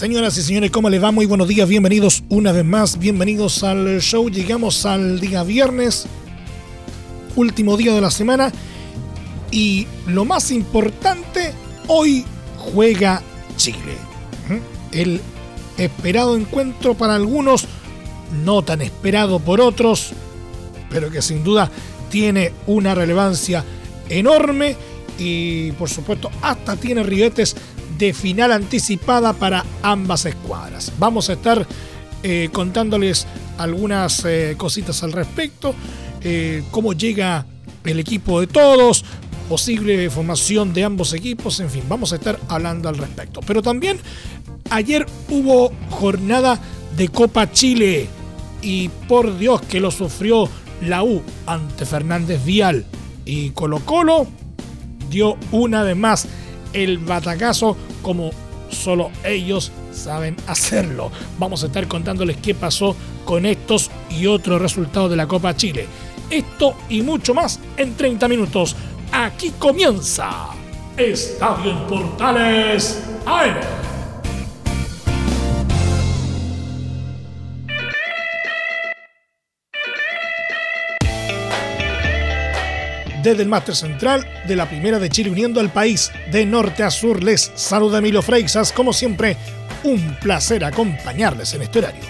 Señoras y señores, ¿cómo les va? Muy buenos días, bienvenidos una vez más, bienvenidos al show. Llegamos al día viernes, último día de la semana. Y lo más importante, hoy juega Chile. El esperado encuentro para algunos, no tan esperado por otros, pero que sin duda tiene una relevancia enorme y por supuesto hasta tiene ribetes de final anticipada para ambas escuadras. Vamos a estar eh, contándoles algunas eh, cositas al respecto, eh, cómo llega el equipo de todos, posible formación de ambos equipos, en fin, vamos a estar hablando al respecto. Pero también ayer hubo jornada de Copa Chile y por Dios que lo sufrió la U ante Fernández Vial y Colo Colo dio una vez más el batacazo como solo ellos saben hacerlo. Vamos a estar contándoles qué pasó con estos y otros resultados de la Copa Chile. Esto y mucho más en 30 minutos. Aquí comienza Estadio en Portales AM. Desde el máster central de la Primera de Chile uniendo al país de norte a sur les saluda Emilio Freixas. Como siempre, un placer acompañarles en este horario.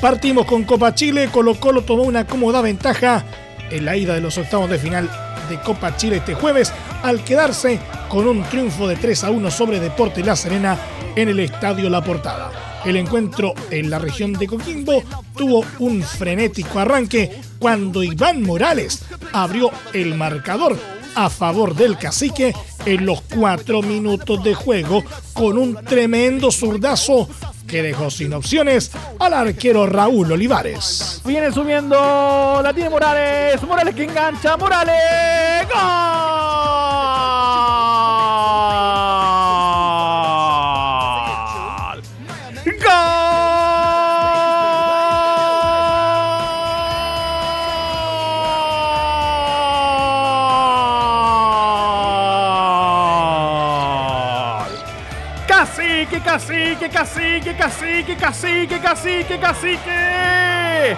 Partimos con Copa Chile. Colo Colo tomó una cómoda ventaja en la ida de los octavos de final de Copa Chile este jueves al quedarse con un triunfo de 3 a 1 sobre Deporte La Serena en el Estadio La Portada. El encuentro en la región de Coquimbo tuvo un frenético arranque cuando Iván Morales abrió el marcador a favor del cacique en los cuatro minutos de juego con un tremendo zurdazo que dejó sin opciones al arquero Raúl Olivares. Viene subiendo, la tiene Morales, Morales que engancha, Morales, ¡Gol! Cacique, cacique, cacique, cacique, cacique, cacique, cacique.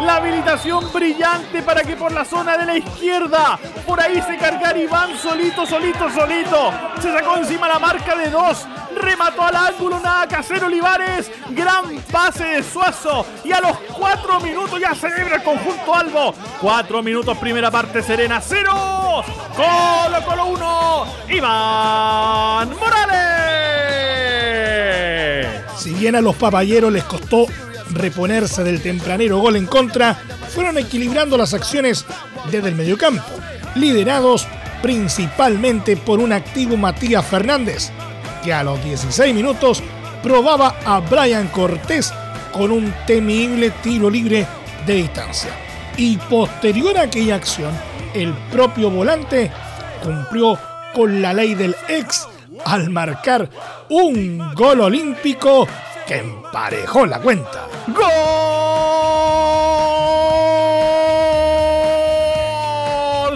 La habilitación brillante para que por la zona de la izquierda, por ahí se cargara Iván solito, solito, solito. Se sacó encima la marca de dos. Remató al ángulo, nada hacer Olivares. Gran pase de Suazo. Y a los cuatro minutos ya celebra el conjunto Albo. Cuatro minutos, primera parte, Serena, cero. Colo, Colo, uno. Iván Morales. Bien a los papayeros les costó reponerse del tempranero gol en contra, fueron equilibrando las acciones desde el mediocampo, liderados principalmente por un activo Matías Fernández, que a los 16 minutos probaba a Brian Cortés con un temible tiro libre de distancia. Y posterior a aquella acción, el propio volante cumplió con la ley del ex al marcar un gol olímpico que emparejó la cuenta. ¡Gol!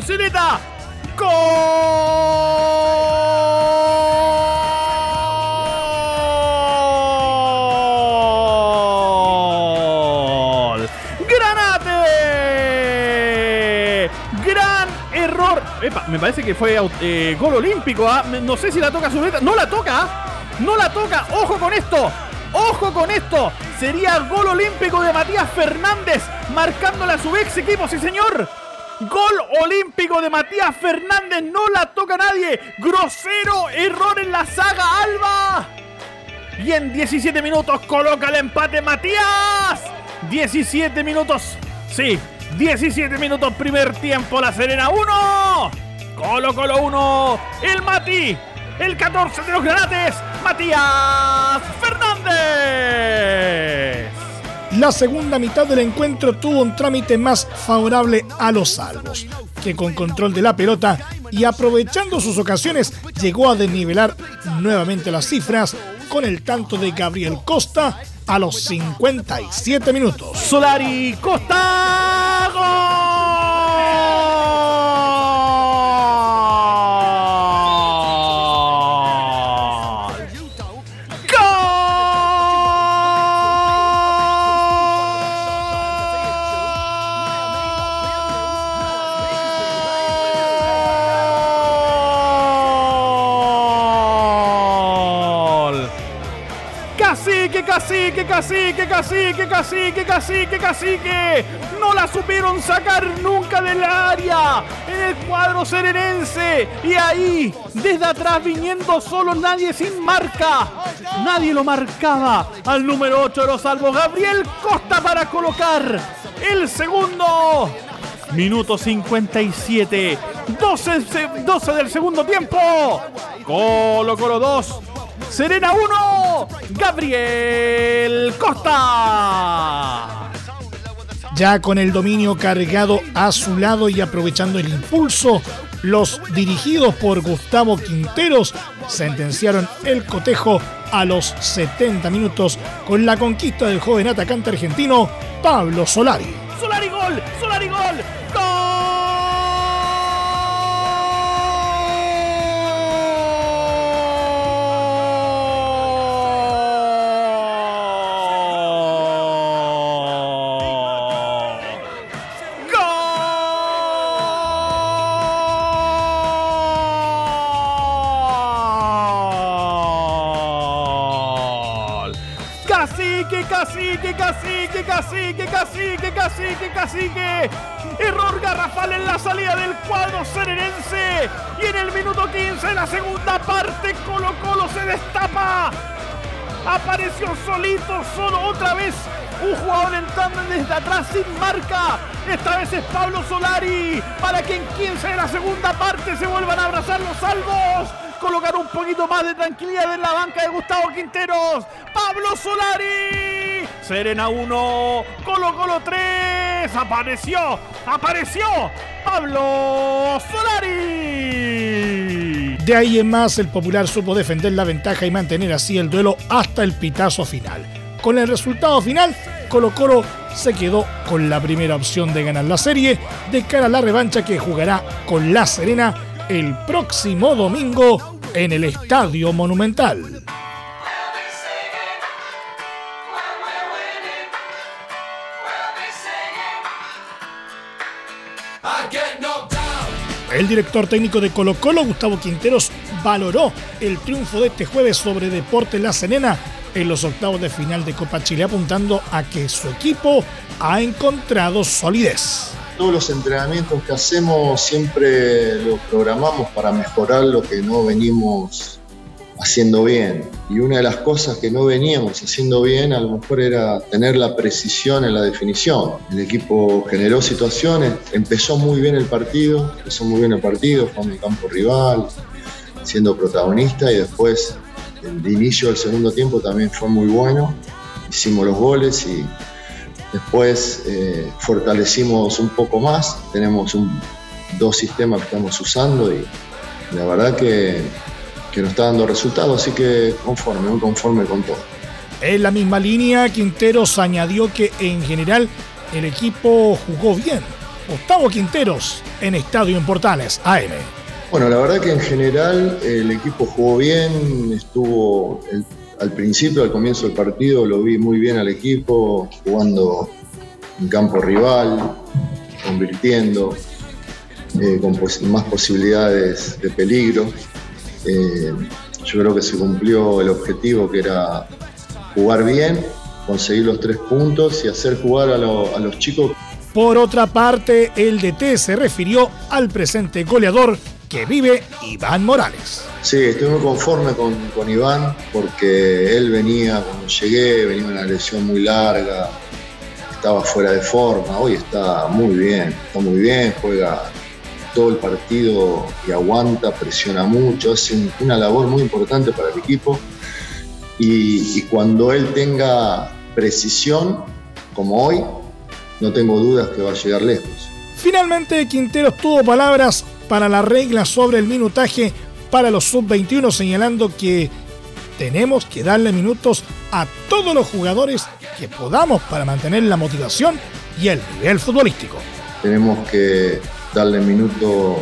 ¡Cineta! ¡Gol! ¡Granate! ¡Gran error! Epa, me parece que fue eh, gol olímpico. ¿ah? No sé si la toca Zuleta. ¡No la toca! ¿ah? ¡No la toca! ¡Ojo con esto! ¡Ojo con esto! Sería gol olímpico de Matías Fernández, marcándole a su ex equipo, sí señor. Gol olímpico de Matías Fernández, no la toca nadie. Grosero error en la saga Alba. Y en 17 minutos coloca el empate Matías. 17 minutos. Sí, 17 minutos primer tiempo. La Serena 1. Colo Colo 1. El Mati. El 14 de los granates. Matías la segunda mitad del encuentro tuvo un trámite más favorable a los salvos, que con control de la pelota y aprovechando sus ocasiones llegó a desnivelar nuevamente las cifras con el tanto de Gabriel Costa a los 57 minutos. Solari Costa. Cacique, cacique, cacique, cacique, cacique. No la supieron sacar nunca del área en el cuadro serenense. Y ahí, desde atrás, viniendo solo, nadie sin marca. Nadie lo marcaba al número 8 de los salvos. Gabriel Costa para colocar el segundo. Minuto 57. 12, 12 del segundo tiempo. Colo Colo 2. Serena 1, Gabriel Costa. Ya con el dominio cargado a su lado y aprovechando el impulso, los dirigidos por Gustavo Quinteros sentenciaron el cotejo a los 70 minutos con la conquista del joven atacante argentino Pablo Solari. Solari gol, Solari gol, gol. Cacique, cacique, cacique, cacique, cacique, cacique. Error garrafal en la salida del cuadro serenense. Y en el minuto 15 la segunda parte Colo Colo se destapa. Apareció solito, solo otra vez. Un jugador entrando desde atrás sin marca. Esta vez es Pablo Solari. Para que en 15 de la segunda parte se vuelvan a abrazar los salvos colocar un poquito más de tranquilidad en la banca de Gustavo Quinteros. Pablo Solari. Serena 1, Colo Colo 3. Apareció, apareció Pablo Solari. De ahí en más, el popular supo defender la ventaja y mantener así el duelo hasta el pitazo final. Con el resultado final, Colo Colo se quedó con la primera opción de ganar la serie de cara a la revancha que jugará con La Serena el próximo domingo en el Estadio Monumental. El director técnico de Colo Colo, Gustavo Quinteros, valoró el triunfo de este jueves sobre Deportes La Serena en los octavos de final de Copa Chile, apuntando a que su equipo ha encontrado solidez. Todos los entrenamientos que hacemos siempre los programamos para mejorar lo que no venimos haciendo bien. Y una de las cosas que no veníamos haciendo bien a lo mejor era tener la precisión en la definición. El equipo generó situaciones, empezó muy bien el partido, empezó muy bien el partido, fue en campo rival, siendo protagonista y después el inicio del segundo tiempo también fue muy bueno. Hicimos los goles y Después eh, fortalecimos un poco más, tenemos dos sistemas que estamos usando y la verdad que, que nos está dando resultados, así que conforme, muy conforme con todo. En la misma línea, Quinteros añadió que en general el equipo jugó bien. Octavo Quinteros en Estadio en Portales, AM. Bueno, la verdad que en general el equipo jugó bien, estuvo el al principio, al comienzo del partido, lo vi muy bien al equipo, jugando en campo rival, convirtiendo, eh, con más posibilidades de peligro. Eh, yo creo que se cumplió el objetivo que era jugar bien, conseguir los tres puntos y hacer jugar a, a los chicos. Por otra parte, el DT se refirió al presente goleador que vive Iván Morales. Sí, estoy muy conforme con, Iván porque él venía, cuando llegué, venía una lesión muy larga, estaba fuera de forma, hoy está muy bien, está muy bien, juega todo el partido y aguanta, presiona mucho, hace una labor muy importante para el equipo y, y cuando él tenga precisión como hoy, no tengo dudas que va a llegar lejos. Finalmente, Quinteros tuvo palabras para la regla sobre el minutaje para los sub-21, señalando que tenemos que darle minutos a todos los jugadores que podamos para mantener la motivación y el nivel futbolístico. Tenemos que darle minutos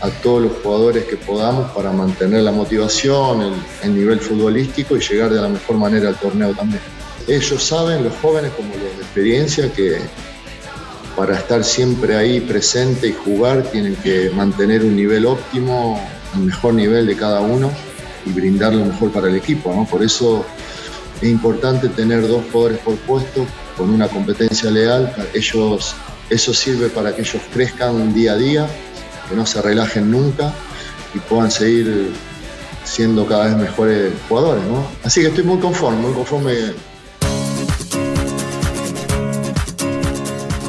a todos los jugadores que podamos para mantener la motivación, el, nivel futbolístico y llegar de la mejor manera al torneo también. Ellos saben, los jóvenes como los de experiencia, que para estar siempre ahí presente y jugar tienen que mantener un nivel óptimo, el mejor nivel de cada uno y brindar lo mejor para el equipo. ¿no? Por eso es importante tener dos jugadores por puesto con una competencia leal. Ellos eso sirve para que ellos crezcan día a día, que no se relajen nunca y puedan seguir siendo cada vez mejores jugadores. ¿no? Así que estoy muy conforme, muy conforme.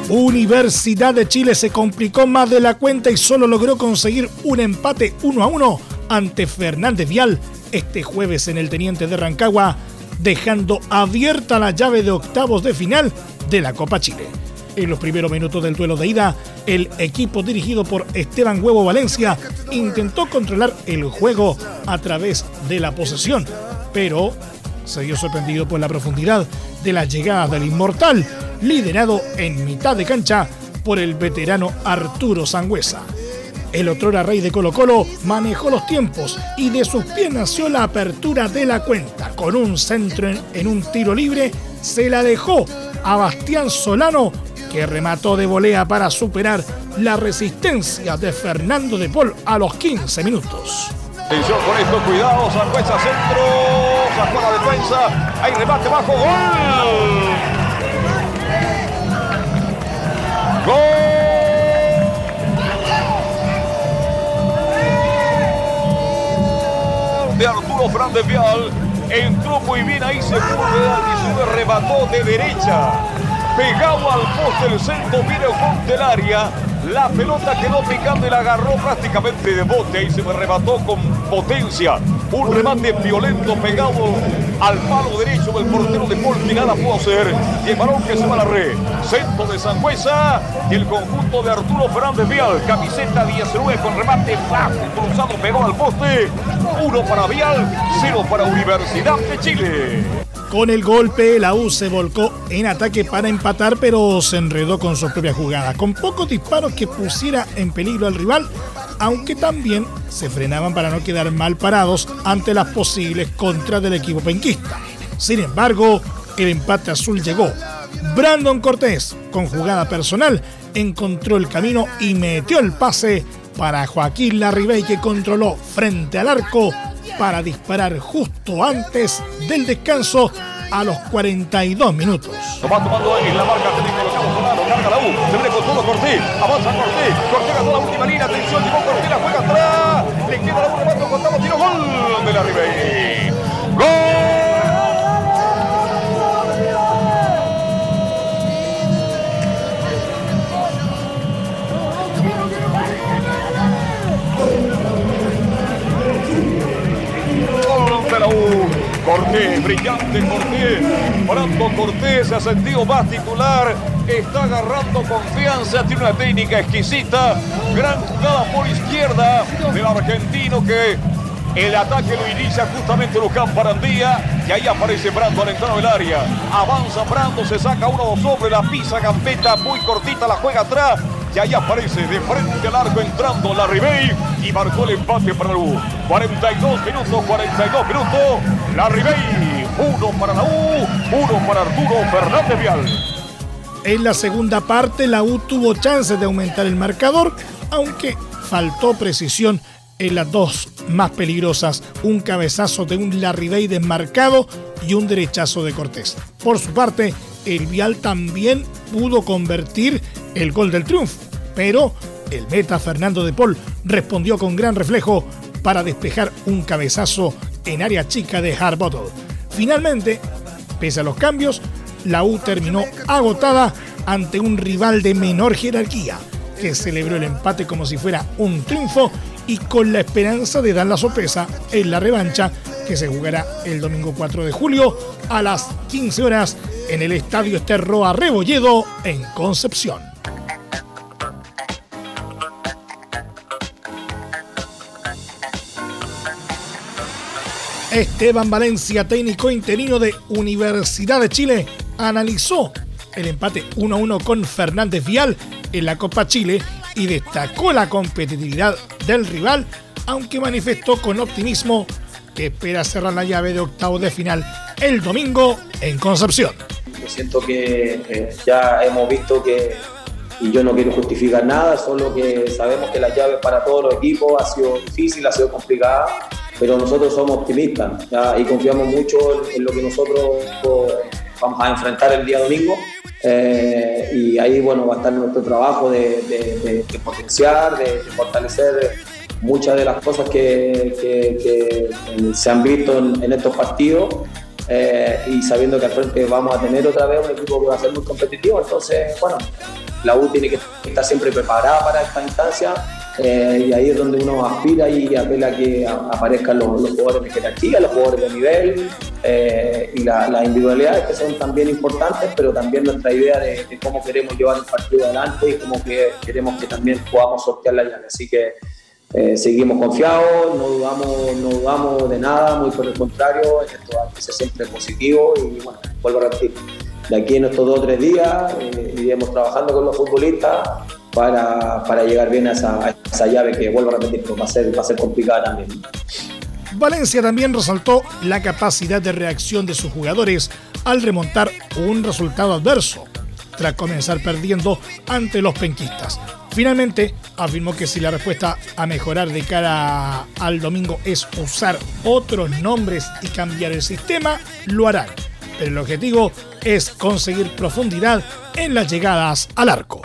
Universidad de Chile se complicó más de la cuenta y solo logró conseguir un empate 1 a 1 ante Fernández Vial este jueves en el Teniente de Rancagua, dejando abierta la llave de octavos de final de la Copa Chile. En los primeros minutos del duelo de ida, el equipo dirigido por Esteban Huevo Valencia intentó controlar el juego a través de la posesión, pero se vio sorprendido por la profundidad de la llegada del inmortal, liderado en mitad de cancha por el veterano Arturo Sangüesa. El otrora rey de Colo Colo manejó los tiempos y de sus pies nació la apertura de la cuenta. Con un centro en, en un tiro libre se la dejó a Bastián Solano que remató de volea para superar la resistencia de Fernando de Paul a los 15 minutos. Atención con esto, cuidado, Sangüesa centro, sacó la defensa, hay remate bajo, gol. Gol. De Arturo Fernández Vial, entró muy bien ahí, se fue y sube, remató de derecha pegado al poste el centro, viene el área. La pelota quedó picando y la agarró prácticamente de bote y se me remató con potencia. Un remate violento pegado al palo derecho del portero de Paul nada pudo hacer. Y el balón que se va a la red. Centro de Sangüesa y el conjunto de Arturo Fernández Vial. Camiseta 19 con remate fácil cruzado, pegó al poste. Uno para Vial, cero para Universidad de Chile. Con el golpe, la U se volcó en ataque para empatar, pero se enredó con su propia jugada, con pocos disparos que pusiera en peligro al rival, aunque también se frenaban para no quedar mal parados ante las posibles contras del equipo penquista. Sin embargo, el empate azul llegó. Brandon Cortés, con jugada personal, encontró el camino y metió el pase para Joaquín Larribey que controló frente al arco para disparar justo antes del descanso a los 42 minutos. Va tomando en la marca técnico colocamos Solano, carga la U, se viene con todo Cortés, avanza Cortés, Cortés ganó la última línea, atención, llegó Cortés, la juega atrás, le queda la U, remate, contamos, tiro, gol de la Ribey. Se ha sentido más titular. Está agarrando confianza. Tiene una técnica exquisita. Gran jugada por izquierda del argentino que el ataque lo inicia justamente Lucán Parandía. Y ahí aparece Brando al entrar del área. Avanza Brando, se saca uno sobre la pisa Gambetta. Muy cortita, la juega atrás. Y ahí aparece de frente al arco entrando la Ribey y marcó el empate para la U. 42 minutos, 42 minutos. La Ribey, uno para la U, uno para Arturo Fernández Vial. En la segunda parte, la U tuvo chances de aumentar el marcador, aunque faltó precisión en las dos más peligrosas, un cabezazo de un Larribey desmarcado y un derechazo de Cortés. Por su parte, el Vial también pudo convertir el gol del triunfo, pero el meta Fernando de Paul respondió con gran reflejo para despejar un cabezazo en área chica de Harbottle. Finalmente, pese a los cambios, la U terminó agotada ante un rival de menor jerarquía, que celebró el empate como si fuera un triunfo y con la esperanza de dar la sorpresa en la revancha que se jugará el domingo 4 de julio a las 15 horas en el Estadio Esterroa Rebolledo en Concepción. Esteban Valencia, técnico interino de Universidad de Chile, analizó el empate 1-1 con Fernández Vial en la Copa Chile y destacó la competitividad del rival, aunque manifestó con optimismo que espera cerrar la llave de octavos de final el domingo en Concepción. Yo siento que eh, ya hemos visto que, y yo no quiero justificar nada, solo que sabemos que la llave para todos los equipos ha sido difícil, ha sido complicada, pero nosotros somos optimistas y confiamos mucho en, lo que nosotros vamos a enfrentar el día domingo. Eh, y ahí bueno, va a estar nuestro trabajo de, potenciar, de, fortalecer muchas de las cosas que, se han visto en, estos partidos eh, y sabiendo que al frente vamos a tener otra vez un equipo que va a ser muy competitivo. Entonces, bueno, la U tiene que estar siempre preparada para esta instancia eh, y ahí es donde uno aspira y apela a que aparezcan los, jugadores de jerarquía, los jugadores de nivel eh, y las individualidades que son también importantes, pero también nuestra idea de, cómo queremos llevar el partido adelante y cómo que queremos que también podamos sortear la llave. Así que eh, seguimos confiados, no dudamos, no dudamos de nada, muy por el contrario, esto ser siempre positivo y bueno, vuelvo a repetir, de aquí en estos dos o tres días iremos trabajando con los futbolistas para, para llegar bien a esa, llave que, vuelvo a repetir, ser, va a ser complicada también. Valencia también resaltó la capacidad de reacción de sus jugadores al remontar un resultado adverso, tras comenzar perdiendo ante los penquistas. Finalmente, afirmó que si la respuesta a mejorar de cara al domingo es usar otros nombres y cambiar el sistema, lo harán. Pero el objetivo es conseguir profundidad en las llegadas al arco.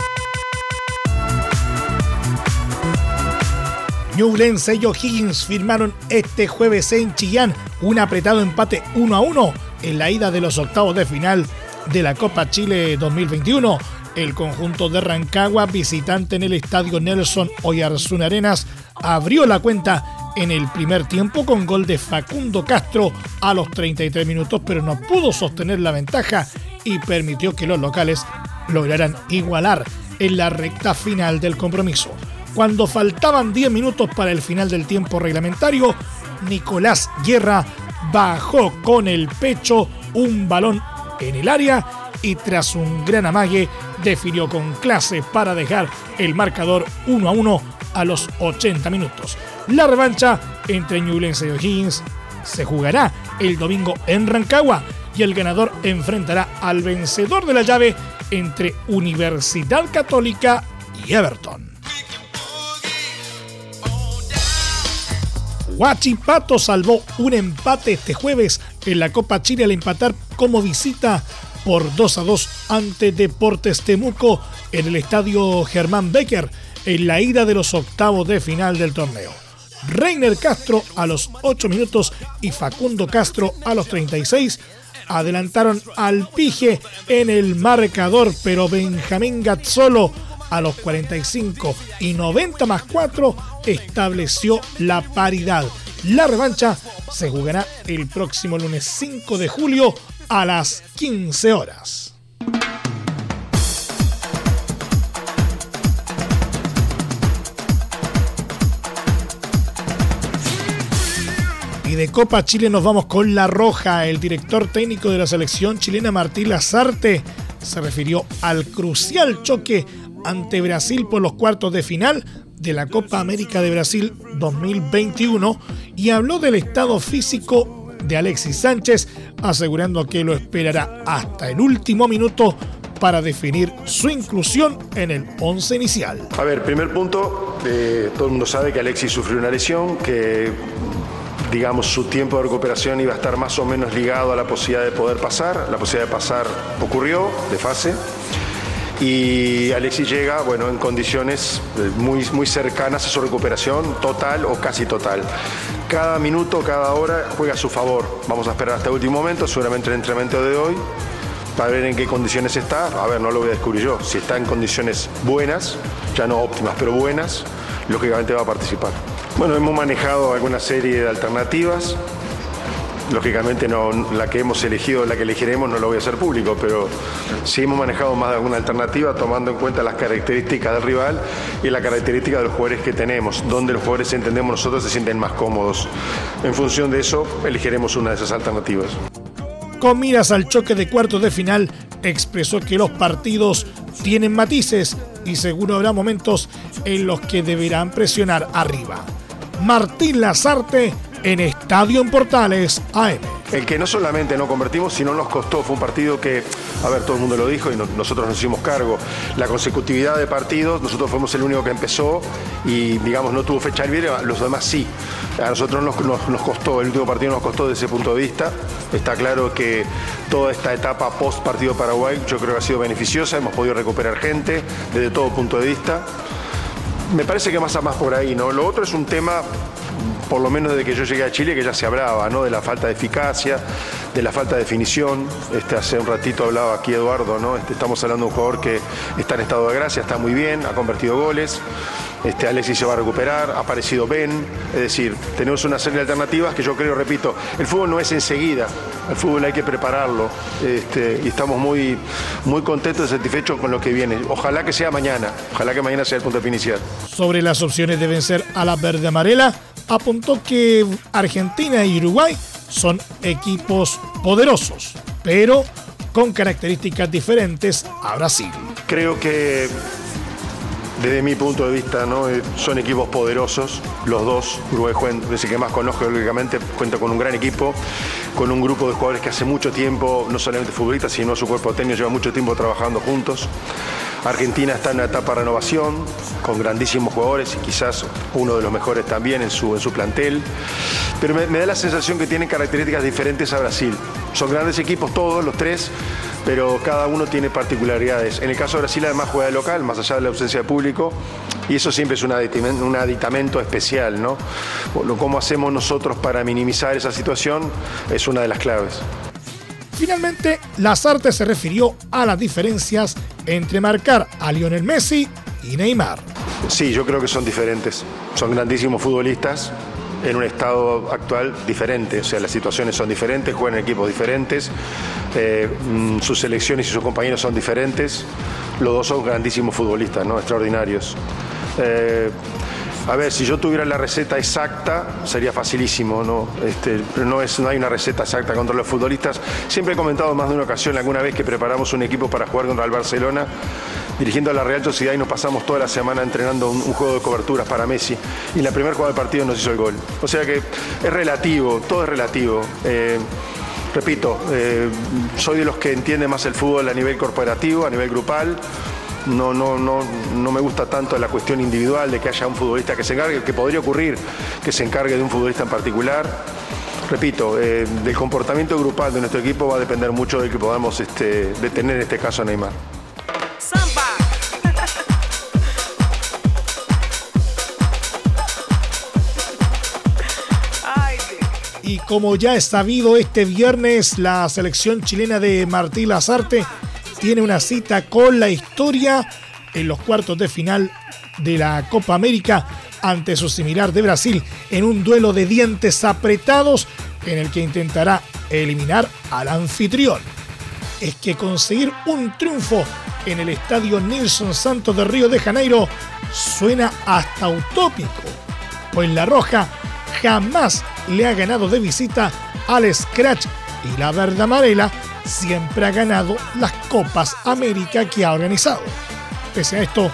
Ñublense y O'Higgins firmaron este jueves en Chillán un apretado empate 1 a 1 en la ida de los octavos de final de la Copa Chile 2021. El conjunto de Rancagua, visitante en el estadio Nelson Oyarzún Arenas, abrió la cuenta en el primer tiempo con gol de Facundo Castro a los 33 minutos, pero no pudo sostener la ventaja y permitió que los locales lograran igualar en la recta final del compromiso. Cuando faltaban 10 minutos para el final del tiempo reglamentario, Nicolás Guerra bajó con el pecho un balón en el área y tras un gran amague definió con clase para dejar el marcador 1 a 1 a los 80 minutos. La revancha entre Ñublense y O'Higgins se jugará el domingo en Rancagua y el ganador enfrentará al vencedor de la llave entre Universidad Católica y Everton. Huachipato salvó un empate este jueves en la Copa Chile al empatar como visita por 2 a 2 ante Deportes Temuco en el estadio Germán Becker en la ida de los octavos de final del torneo. Reiner Castro a los 8 minutos y Facundo Castro a los 36 adelantaron al Pige en el marcador, pero Benjamín Gazzolo a los 45 y 90 más 4 estableció la paridad. La revancha se jugará el próximo lunes 5 de julio a las 15 horas. Y de Copa Chile nos vamos con La Roja. El director técnico de la selección chilena Martín Lazarte se refirió al crucial choque ante Brasil por los cuartos de final de la Copa América de Brasil 2021 y habló del estado físico de Alexis Sánchez, asegurando que lo esperará hasta el último minuto para definir su inclusión en el 11 inicial. A ver, primer punto, eh, todo el mundo sabe que Alexis sufrió una lesión, que digamos su tiempo de recuperación iba a estar más o menos ligado a la posibilidad de poder pasar, la posibilidad de pasar ocurrió de fase y Alexis llega bueno, en condiciones eh, muy, muy cercanas a su recuperación total o casi total. Cada minuto, cada hora juega a su favor. Vamos a esperar hasta el último momento, seguramente el entrenamiento de hoy, para ver en qué condiciones está. A ver, no lo voy a descubrir yo. Si está en condiciones buenas, ya no óptimas, pero buenas, lógicamente va a participar. Bueno, hemos manejado alguna serie de alternativas. Lógicamente no, la que hemos elegido, la que elegiremos no lo voy a hacer público, pero sí hemos manejado más de alguna alternativa tomando en cuenta las características del rival y la característica de los jugadores que tenemos, donde los jugadores entendemos nosotros se sienten más cómodos. En función de eso, elegiremos una de esas alternativas. Con miras al choque de cuartos de final, expresó que los partidos tienen matices y seguro habrá momentos en los que deberán presionar arriba. Martín Lazarte en Estadio en Portales AM. El que no solamente no convertimos, sino nos costó, fue un partido que, a ver, todo el mundo lo dijo y nosotros nos hicimos cargo. La consecutividad de partidos, nosotros fuimos el único que empezó y, digamos, no tuvo fecha libre, los demás sí. A nosotros nos, nos, costó, el último partido nos costó desde ese punto de vista. Está claro que toda esta etapa post partido Paraguay yo creo que ha sido beneficiosa, hemos podido recuperar gente desde todo punto de vista. Me parece que más a más por ahí, ¿no? Lo otro es un tema por lo menos desde que yo llegué a Chile, que ya se hablaba, ¿no? De la falta de eficacia, de la falta de definición. Este, hace un ratito hablaba aquí Eduardo, ¿no? Este, estamos hablando de un jugador que está en estado de gracia, está muy bien, ha convertido goles. Este, Alexis se va a recuperar, ha aparecido Ben, es decir, tenemos una serie de alternativas que yo creo, repito, el fútbol no es enseguida, el fútbol hay que prepararlo este, y estamos muy, muy contentos y satisfechos con lo que viene. Ojalá que sea mañana, ojalá que mañana sea el punto inicial. Sobre las opciones de vencer a la verde amarela, apuntó que Argentina y Uruguay son equipos poderosos, pero con características diferentes a Brasil. Creo que desde mi punto de vista. Eh, son equipos poderosos, los dos. Uruguay, desde que más conozco, lógicamente, cuenta con un gran equipo, con un grupo de jugadores que hace mucho tiempo, no solamente futbolistas, sino su cuerpo técnico, lleva mucho tiempo trabajando juntos. Argentina está en una etapa de renovación, con grandísimos jugadores y quizás uno de los mejores también en su, en su plantel. Pero me, da la sensación que tienen características diferentes a Brasil. Son grandes equipos todos, los tres, pero cada uno tiene particularidades. En el caso de Brasil además juega de local, más allá de la ausencia de público, y eso siempre es un aditamento, un aditamento especial, ¿no? Cómo hacemos nosotros para minimizar esa situación es una de las claves. Finalmente, Lazarte se refirió a las diferencias entre marcar a Lionel Messi y Neymar. Sí, yo creo que son diferentes. Son grandísimos futbolistas, en un estado actual diferente, o sea, las situaciones son diferentes, juegan en equipos diferentes, eh, mm, sus selecciones y sus compañeros son diferentes, los dos son grandísimos futbolistas, ¿no? extraordinarios. Eh, a ver, si yo tuviera la receta exacta, sería facilísimo, ¿no? Este, no, es, no hay una receta exacta contra los futbolistas. Siempre he comentado más de una ocasión, alguna vez que preparamos un equipo para jugar contra el Barcelona, dirigiendo a la Real Sociedad y nos pasamos toda la semana entrenando un, juego de coberturas para Messi. Y en la primera jugada del partido nos hizo el gol. O sea que es relativo, todo es relativo. Eh, repito, eh, soy de los que entiende más el fútbol a nivel corporativo, a nivel grupal no, no, no, no me gusta tanto la cuestión individual de que haya un futbolista que se encargue, que podría ocurrir que se encargue de un futbolista en particular. Repito, eh, del comportamiento grupal de nuestro equipo va a depender mucho de que podamos este, detener en este caso a Neymar. Y como ya es sabido, este viernes la selección chilena de Martín Lazarte tiene una cita con la historia en los cuartos de final de la Copa América ante su similar de Brasil en un duelo de dientes apretados en el que intentará eliminar al anfitrión. Es que conseguir un triunfo en el estadio Nilson Santos de Río de Janeiro suena hasta utópico, pues La Roja jamás le ha ganado de visita al Scratch y la Verde Amarela siempre ha ganado las Copas América que ha organizado. Pese a esto,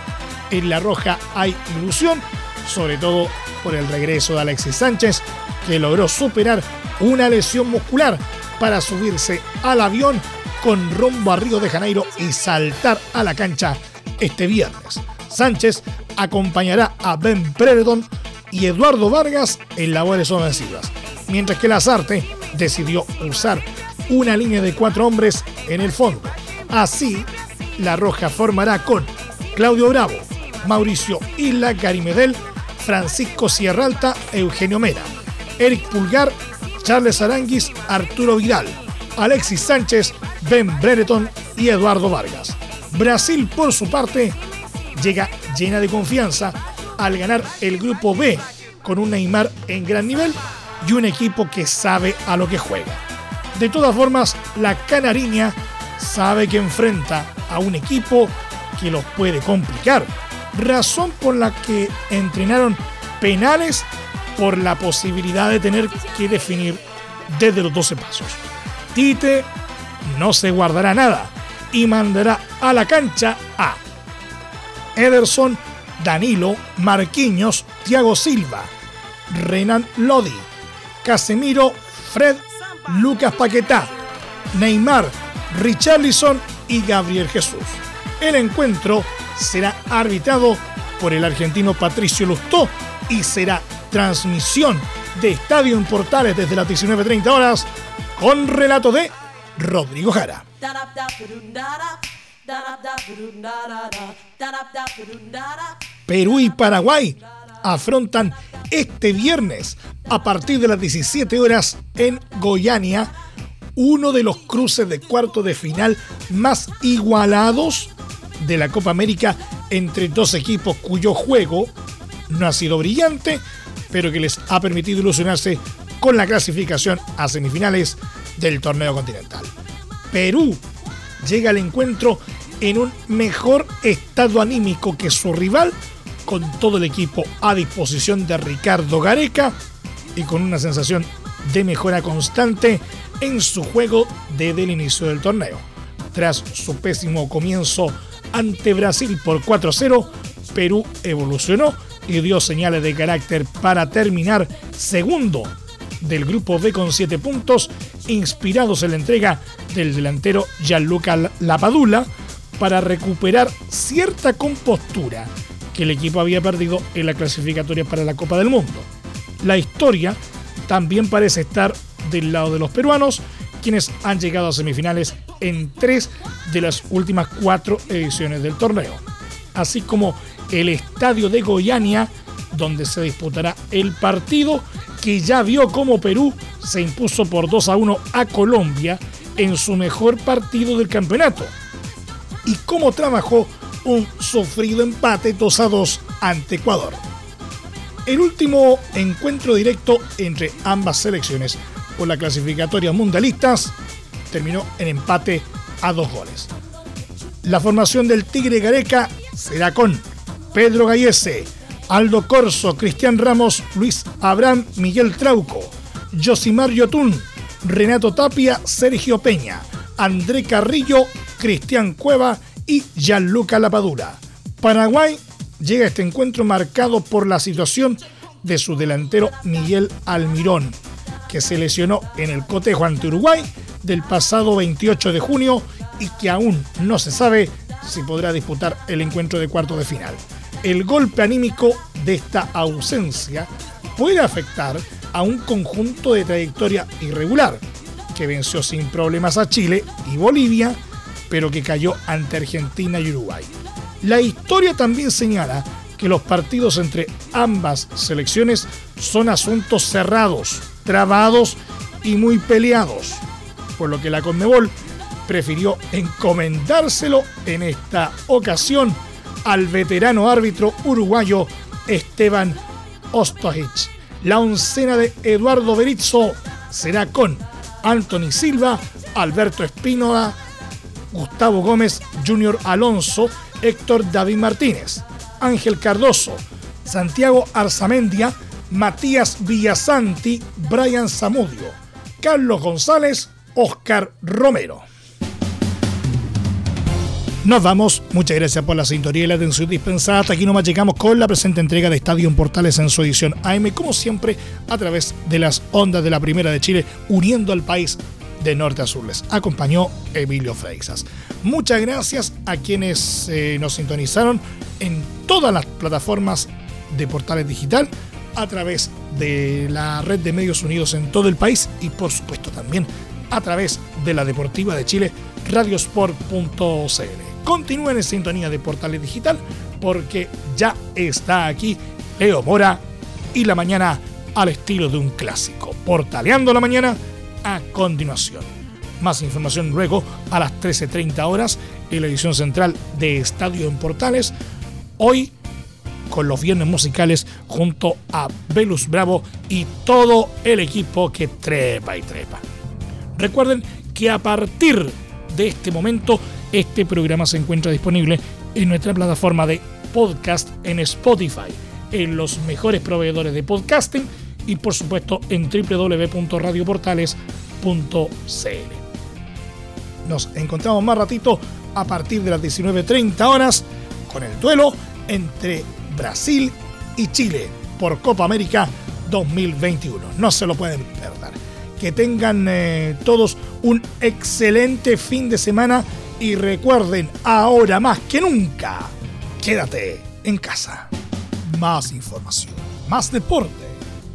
en La Roja hay ilusión, sobre todo por el regreso de Alexis Sánchez, que logró superar una lesión muscular para subirse al avión con rumbo a Río de Janeiro y saltar a la cancha este viernes. Sánchez acompañará a Ben Predon y Eduardo Vargas en labores ofensivas, mientras que Lazarte decidió usar una línea de cuatro hombres en el fondo. Así, La Roja formará con Claudio Bravo, Mauricio Isla Garimedel, Francisco Sierralta, Eugenio Mera, Eric Pulgar, Charles Aranguis, Arturo Vidal, Alexis Sánchez, Ben Brereton y Eduardo Vargas. Brasil, por su parte, llega llena de confianza al ganar el grupo B con un Neymar en gran nivel y un equipo que sabe a lo que juega. De todas formas, la Canariña sabe que enfrenta a un equipo que los puede complicar, razón por la que entrenaron penales por la posibilidad de tener que definir desde los 12 pasos. Tite no se guardará nada y mandará a la cancha a Ederson, Danilo, Marquinhos, Thiago Silva, Renan Lodi, Casemiro, Fred, Lucas Paquetá, Neymar, Richarlison y Gabriel Jesús. El encuentro será arbitrado por el argentino Patricio Lustó y será transmisión de Estadio en Portales desde las 19.30 horas con relato de Rodrigo Jara. Perú y Paraguay afrontan este viernes a partir de las 17 horas en Goiânia uno de los cruces de cuarto de final más igualados de la Copa América entre dos equipos cuyo juego no ha sido brillante, pero que les ha permitido ilusionarse con la clasificación a semifinales del torneo continental. Perú llega al encuentro en un mejor estado anímico que su rival, con todo el equipo a disposición de Ricardo Gareca y con una sensación de mejora constante en su juego desde el inicio del torneo. Tras su pésimo comienzo ante Brasil por 4-0, Perú evolucionó y dio señales de carácter para terminar segundo del grupo B con 7 puntos, inspirados en la entrega del delantero Gianluca Lapadula para recuperar cierta compostura que el equipo había perdido en la clasificatoria para la Copa del Mundo. La historia también parece estar del lado de los peruanos, quienes han llegado a semifinales en tres de las últimas cuatro ediciones del torneo, así como el estadio de Goiânia, donde se disputará el partido que ya vio cómo Perú se impuso por 2 a 1 a Colombia en su mejor partido del campeonato, y cómo trabajó un sufrido empate 2 a 2 ante Ecuador. El último encuentro directo entre ambas selecciones por la clasificatoria mundialistas terminó en empate a dos goles. La formación del Tigre Gareca será con Pedro Gallese, Aldo Corso, Cristian Ramos, Luis Abraham, Miguel Trauco, Josimar Yotún, Renato Tapia, Sergio Peña, André Carrillo, Cristian Cueva y Gianluca Lapadura. Paraguay llega a este encuentro marcado por la situación de su delantero Miguel Almirón, que se lesionó en el cotejo ante Uruguay del pasado 28 de junio y que aún no se sabe si podrá disputar el encuentro de cuarto de final. El golpe anímico de esta ausencia puede afectar a un conjunto de trayectoria irregular, que venció sin problemas a Chile y Bolivia, pero que cayó ante Argentina y Uruguay. La historia también señala que los partidos entre ambas selecciones son asuntos cerrados, trabados y muy peleados, por lo que la Conmebol prefirió encomendárselo en esta ocasión al veterano árbitro uruguayo Esteban Ostojic. La oncena de Eduardo Berizzo será con Anthony Silva, Alberto Espínola, Gustavo Gómez, Junior Alonso, Héctor David Martínez, Ángel Cardoso, Santiago Arzamendia, Matías Villasanti, Brian Zamudio, Carlos González, Oscar Romero. Nos vamos. Muchas gracias por la sintonía y la atención dispensada. Hasta aquí nomás llegamos con la presente entrega de Estadio en Portales en su edición AM, como siempre, a través de las ondas de la Primera de Chile, uniendo al país de norte a sur. Les acompañó Emilio Freixas. Muchas gracias a quienes eh, nos sintonizaron en todas las plataformas de Portales Digital a través de la red de medios unidos en todo el país y por supuesto también a través de la Deportiva de Chile, radiosport.cl. Continúen en sintonía de Portales Digital porque ya está aquí Leo Mora y la mañana al estilo de un clásico. Portaleando la mañana a continuación. Más información luego a las 13.30 horas en la edición central de Estadio en Portales. Hoy con los viernes musicales junto a Velus Bravo y todo el equipo que trepa y trepa. Recuerden que a partir de este momento este programa se encuentra disponible en nuestra plataforma de podcast en Spotify, en los mejores proveedores de podcasting y por supuesto en www.radioportales.cl. Nos encontramos más ratito a partir de las 19.30 horas con el duelo entre Brasil y Chile por Copa América 2021. No se lo pueden perder. Que tengan eh, todos un excelente fin de semana y recuerden ahora más que nunca, quédate en casa. Más información, más deporte.